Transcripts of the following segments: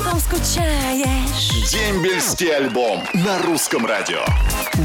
потом скучаешь. Дембельский альбом на русском радио.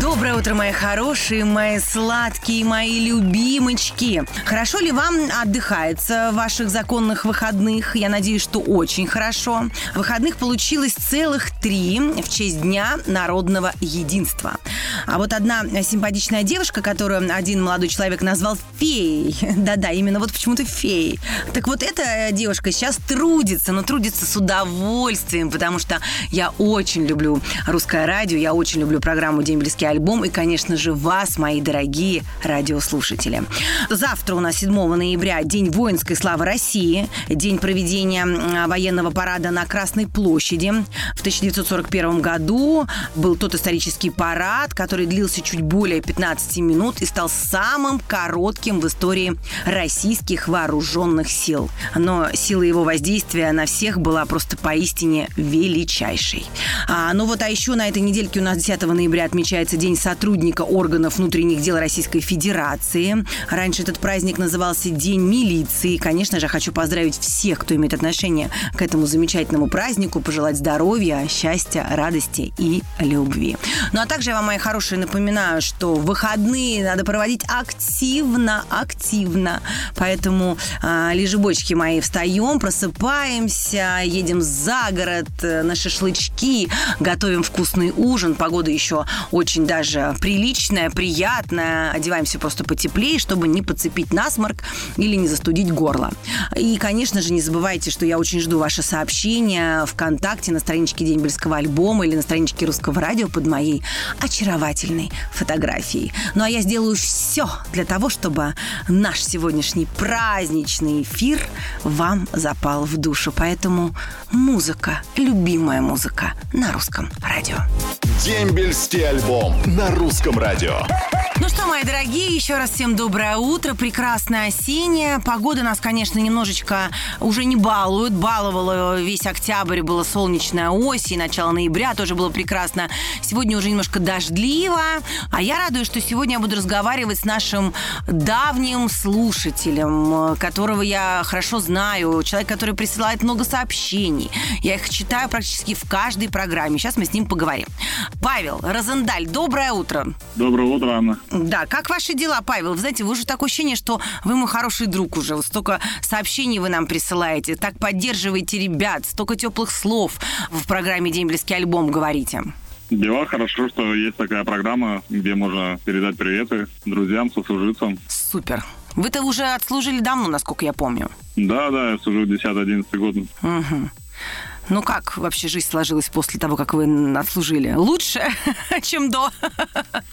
Доброе утро, мои хорошие, мои сладкие, мои любимочки. Хорошо ли вам отдыхается в ваших законных выходных? Я надеюсь, что очень хорошо. Выходных получилось целых три в честь Дня народного единства. А вот одна симпатичная девушка, которую один молодой человек назвал феей. Да-да, именно вот почему-то феей. Так вот эта девушка сейчас трудится, но трудится с удовольствием, потому что я очень люблю русское радио, я очень люблю программу «День близкий альбом» и, конечно же, вас, мои дорогие радиослушатели. Завтра у нас 7 ноября День воинской славы России, день проведения военного парада на Красной площади. В 1941 году был тот исторический парад, который длился чуть более 15 минут и стал самым коротким в истории российских вооруженных сил. Но сила его воздействия на всех была просто поистине величайшей. А, ну вот, а еще на этой недельке у нас 10 ноября отмечается День сотрудника органов внутренних дел Российской Федерации. Раньше этот праздник назывался День милиции. Конечно же, хочу поздравить всех, кто имеет отношение к этому замечательному празднику, пожелать здоровья, счастья, радости и любви. Ну а также я вам, мои хорошие напоминаю, что выходные надо проводить активно, активно. Поэтому, э, лежебочки мои, встаем, просыпаемся, едем за город э, на шашлычки, готовим вкусный ужин. Погода еще очень даже приличная, приятная. Одеваемся просто потеплее, чтобы не подцепить насморк или не застудить горло. И, конечно же, не забывайте, что я очень жду ваши сообщения ВКонтакте на страничке Дембельского альбома или на страничке Русского радио под моей очаровательной фотографией. Ну а я сделаю все для того, чтобы наш сегодняшний праздничный эфир вам запал в душу. Поэтому музыка, любимая музыка на русском радио. Дембельский альбом на русском радио. Ну что, мои дорогие, еще раз всем доброе утро. Прекрасное осеннее. Погода нас, конечно, немножечко уже не балует. Баловала весь октябрь, была солнечная осень, начало ноября тоже было прекрасно. Сегодня уже немножко дождливо. А я радуюсь, что сегодня я буду разговаривать с нашим давним слушателем, которого я хорошо знаю. Человек, который присылает много сообщений. Я их читаю практически в каждой программе. Сейчас мы с ним поговорим. Павел Розендаль, доброе утро. Доброе утро, Анна. Да, как ваши дела, Павел? Вы знаете, вы уже такое ощущение, что вы мой хороший друг уже. Вот столько сообщений вы нам присылаете, так поддерживаете ребят, столько теплых слов в программе «День близкий альбом» говорите. Дела хорошо, что есть такая программа, где можно передать приветы друзьям, сослуживцам. Супер. Вы-то уже отслужили давно, насколько я помню. Да, да, я служу 10-11 год. Угу. Ну как вообще жизнь сложилась после того, как вы отслужили? Лучше, чем до?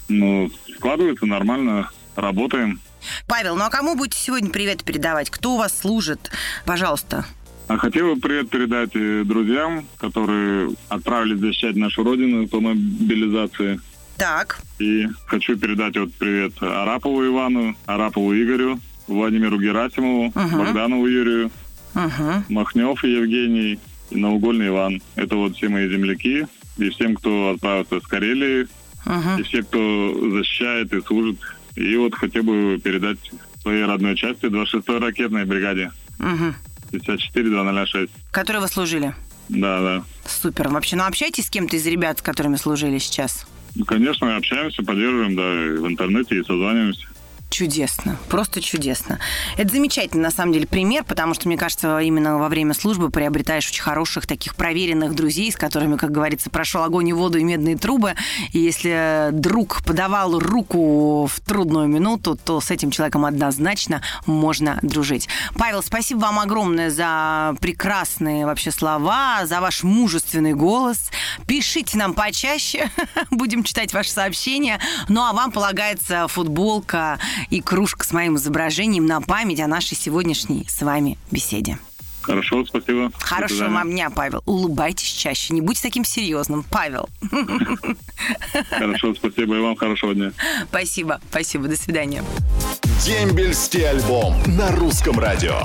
Ну, складывается нормально, работаем. Павел, ну а кому будете сегодня привет передавать? Кто у вас служит? Пожалуйста. А хотел бы привет передать друзьям, которые отправились защищать нашу родину по мобилизации. Так. И хочу передать вот привет Арапову Ивану, Арапову Игорю, Владимиру Герасимову, угу. Богданову Юрию, угу. Махнев Евгений, Наугольный Иван. Это вот все мои земляки. И всем, кто отправился с Карелии, uh-huh. и все, кто защищает и служит. И вот хотел бы передать своей родной части 26-й ракетной бригаде. Угу. 54-206. Которые вы служили? Да, да. Супер. Вообще, ну общайтесь с кем-то из ребят, с которыми служили сейчас? Ну, конечно, общаемся, поддерживаем, да, и в интернете, и созваниваемся. Чудесно, просто чудесно. Это замечательный, на самом деле, пример, потому что, мне кажется, именно во время службы приобретаешь очень хороших, таких проверенных друзей, с которыми, как говорится, прошел огонь и воду и медные трубы. И если друг подавал руку в трудную минуту, то с этим человеком однозначно можно дружить. Павел, спасибо вам огромное за прекрасные вообще слова, за ваш мужественный голос. Пишите нам почаще, будем читать ваши сообщения. Ну а вам полагается футболка и кружка с моим изображением на память о нашей сегодняшней с вами беседе. Хорошо, спасибо. Хорошего вам дня, Павел. Улыбайтесь чаще, не будьте таким серьезным, Павел. Хорошо, спасибо, и вам хорошего дня. Спасибо, спасибо, до свидания. Дембельский альбом на русском радио.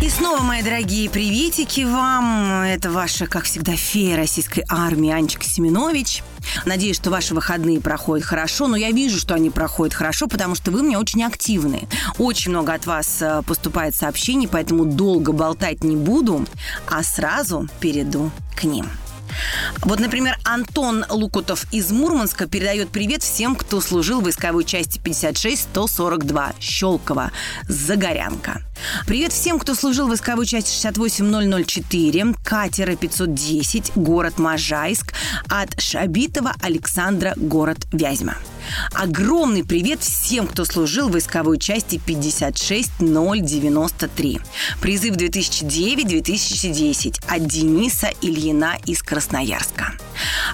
И снова, мои дорогие, приветики вам. Это ваша, как всегда, фея российской армии Анечка Семенович. Надеюсь, что ваши выходные проходят хорошо, но я вижу, что они проходят хорошо, потому что вы мне очень активны. Очень много от вас э, поступает сообщений, поэтому долго болтать не буду, а сразу перейду к ним. Вот, например, Антон Лукутов из Мурманска передает привет всем, кто служил в войсковой части 56-142 Щелково, Загорянка. Привет всем, кто служил в войсковой части 68004, катера 510, город Можайск, от Шабитова Александра, город Вязьма. Огромный привет всем, кто служил в войсковой части 56093. Призыв 2009-2010 от Дениса Ильина из Красноярска.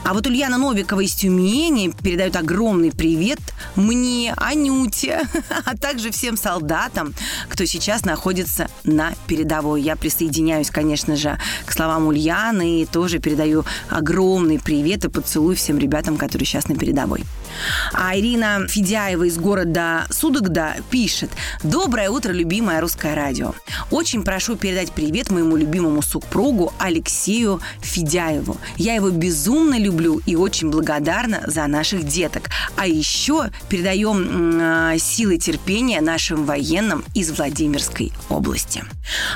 А вот Ульяна Новикова из Тюмени передает огромный привет мне, Анюте, а также всем солдатам, кто сейчас находится на передовой. Я присоединяюсь, конечно же, к словам Ульяны и тоже передаю огромный привет и поцелуй всем ребятам, которые сейчас на передовой. А Ирина Федяева из города Судогда пишет. Доброе утро, любимое русское радио. Очень прошу передать привет моему любимому супругу Алексею Федяеву. Я его безумно люблю и очень благодарна за наших деток. А еще передаем э, силы терпения нашим военным из Владимирской области.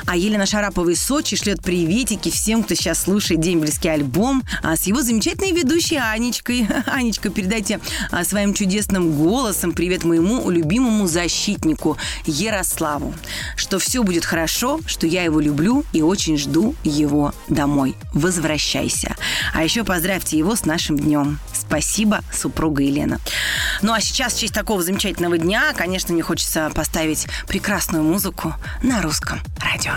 А Елена Шарапова из Сочи шлет приветики всем, кто сейчас слушает дембельский альбом а с его замечательной ведущей Анечкой. Анечка, передайте своим чудесным голосом привет моему любимому защитнику Ярославу. Что все будет хорошо, что я его люблю и очень жду его домой. Возвращайся. А еще поздравьте его с нашим днем. Спасибо, супруга Елена. Ну а сейчас в честь такого замечательного дня, конечно, мне хочется поставить прекрасную музыку на русском радио.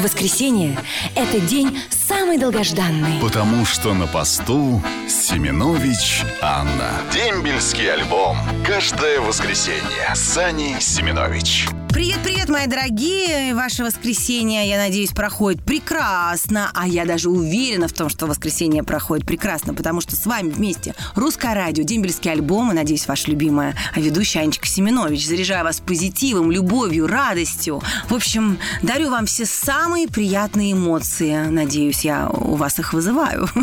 Воскресенье – это день самый долгожданный. Потому что на посту Семенович Анна. Дембельский альбом. Каждое воскресенье. Сани Семенович. Привет-привет, мои дорогие! Ваше воскресенье, я надеюсь, проходит прекрасно. А я даже уверена в том, что воскресенье проходит прекрасно, потому что с вами вместе Русское радио, Дембельский альбом и, надеюсь, ваша любимая ведущая Анечка Семенович. Заряжаю вас позитивом, любовью, радостью. В общем, дарю вам все самые приятные эмоции. Надеюсь, я у вас их вызываю.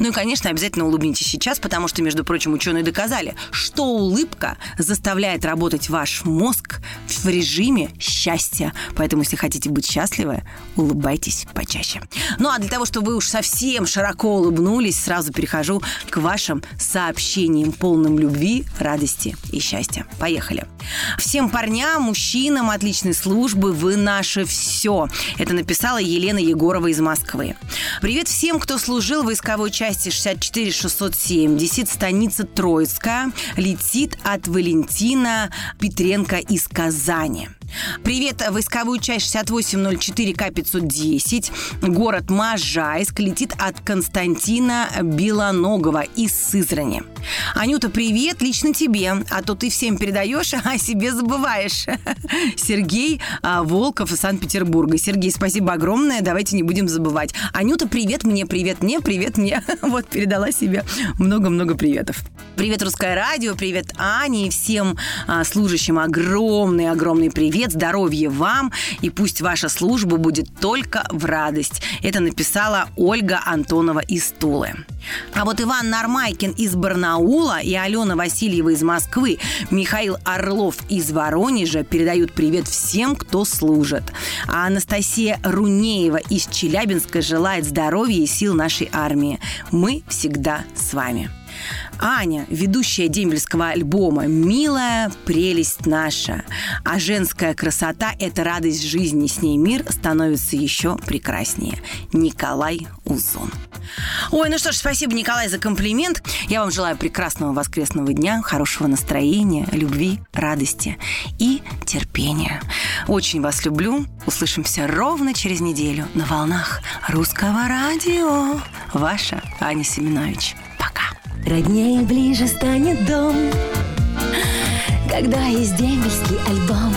Ну и, конечно, обязательно улыбнитесь сейчас, потому что, между прочим, ученые доказали, что улыбка заставляет работать ваш мозг в режиме счастья. Поэтому, если хотите быть счастливы, улыбайтесь почаще. Ну а для того, чтобы вы уж совсем широко улыбнулись, сразу перехожу к вашим сообщениям, полным любви, радости и счастья. Поехали. Всем парням, мужчинам отличной службы, вы наше все. Это написала Елена Егорова из Москвы. Привет всем, кто служил в войсковой части 64670, станица Троицкая, летит от Валентина Петренко из Казани. Привет, войсковую часть 6804К510, город Можайск, летит от Константина Белоногова из Сызрани. Анюта, привет, лично тебе, а то ты всем передаешь, а себе забываешь. Сергей а, Волков из Санкт-Петербурга. Сергей, спасибо огромное, давайте не будем забывать. Анюта, привет мне, привет мне, привет мне. Вот, передала себе много-много приветов. Привет, Русское радио, привет, Ане и всем а, служащим огромный-огромный привет, здоровья вам, и пусть ваша служба будет только в радость. Это написала Ольга Антонова из Тулы. А вот Иван Нормайкин из Барнаула и Алена Васильева из Москвы, Михаил Орлов из Воронежа передают привет всем, кто служит. А Анастасия Рунеева из Челябинска желает здоровья и сил нашей армии. Мы всегда с вами. Аня, ведущая дембельского альбома «Милая прелесть наша». А женская красота – это радость жизни, с ней мир становится еще прекраснее. Николай Узон. Ой, ну что ж, спасибо, Николай, за комплимент. Я вам желаю прекрасного воскресного дня, хорошего настроения, любви, радости и терпения. Очень вас люблю. Услышимся ровно через неделю на волнах русского радио. Ваша Аня Семенович. Роднее ближе станет дом Когда есть дембельский альбом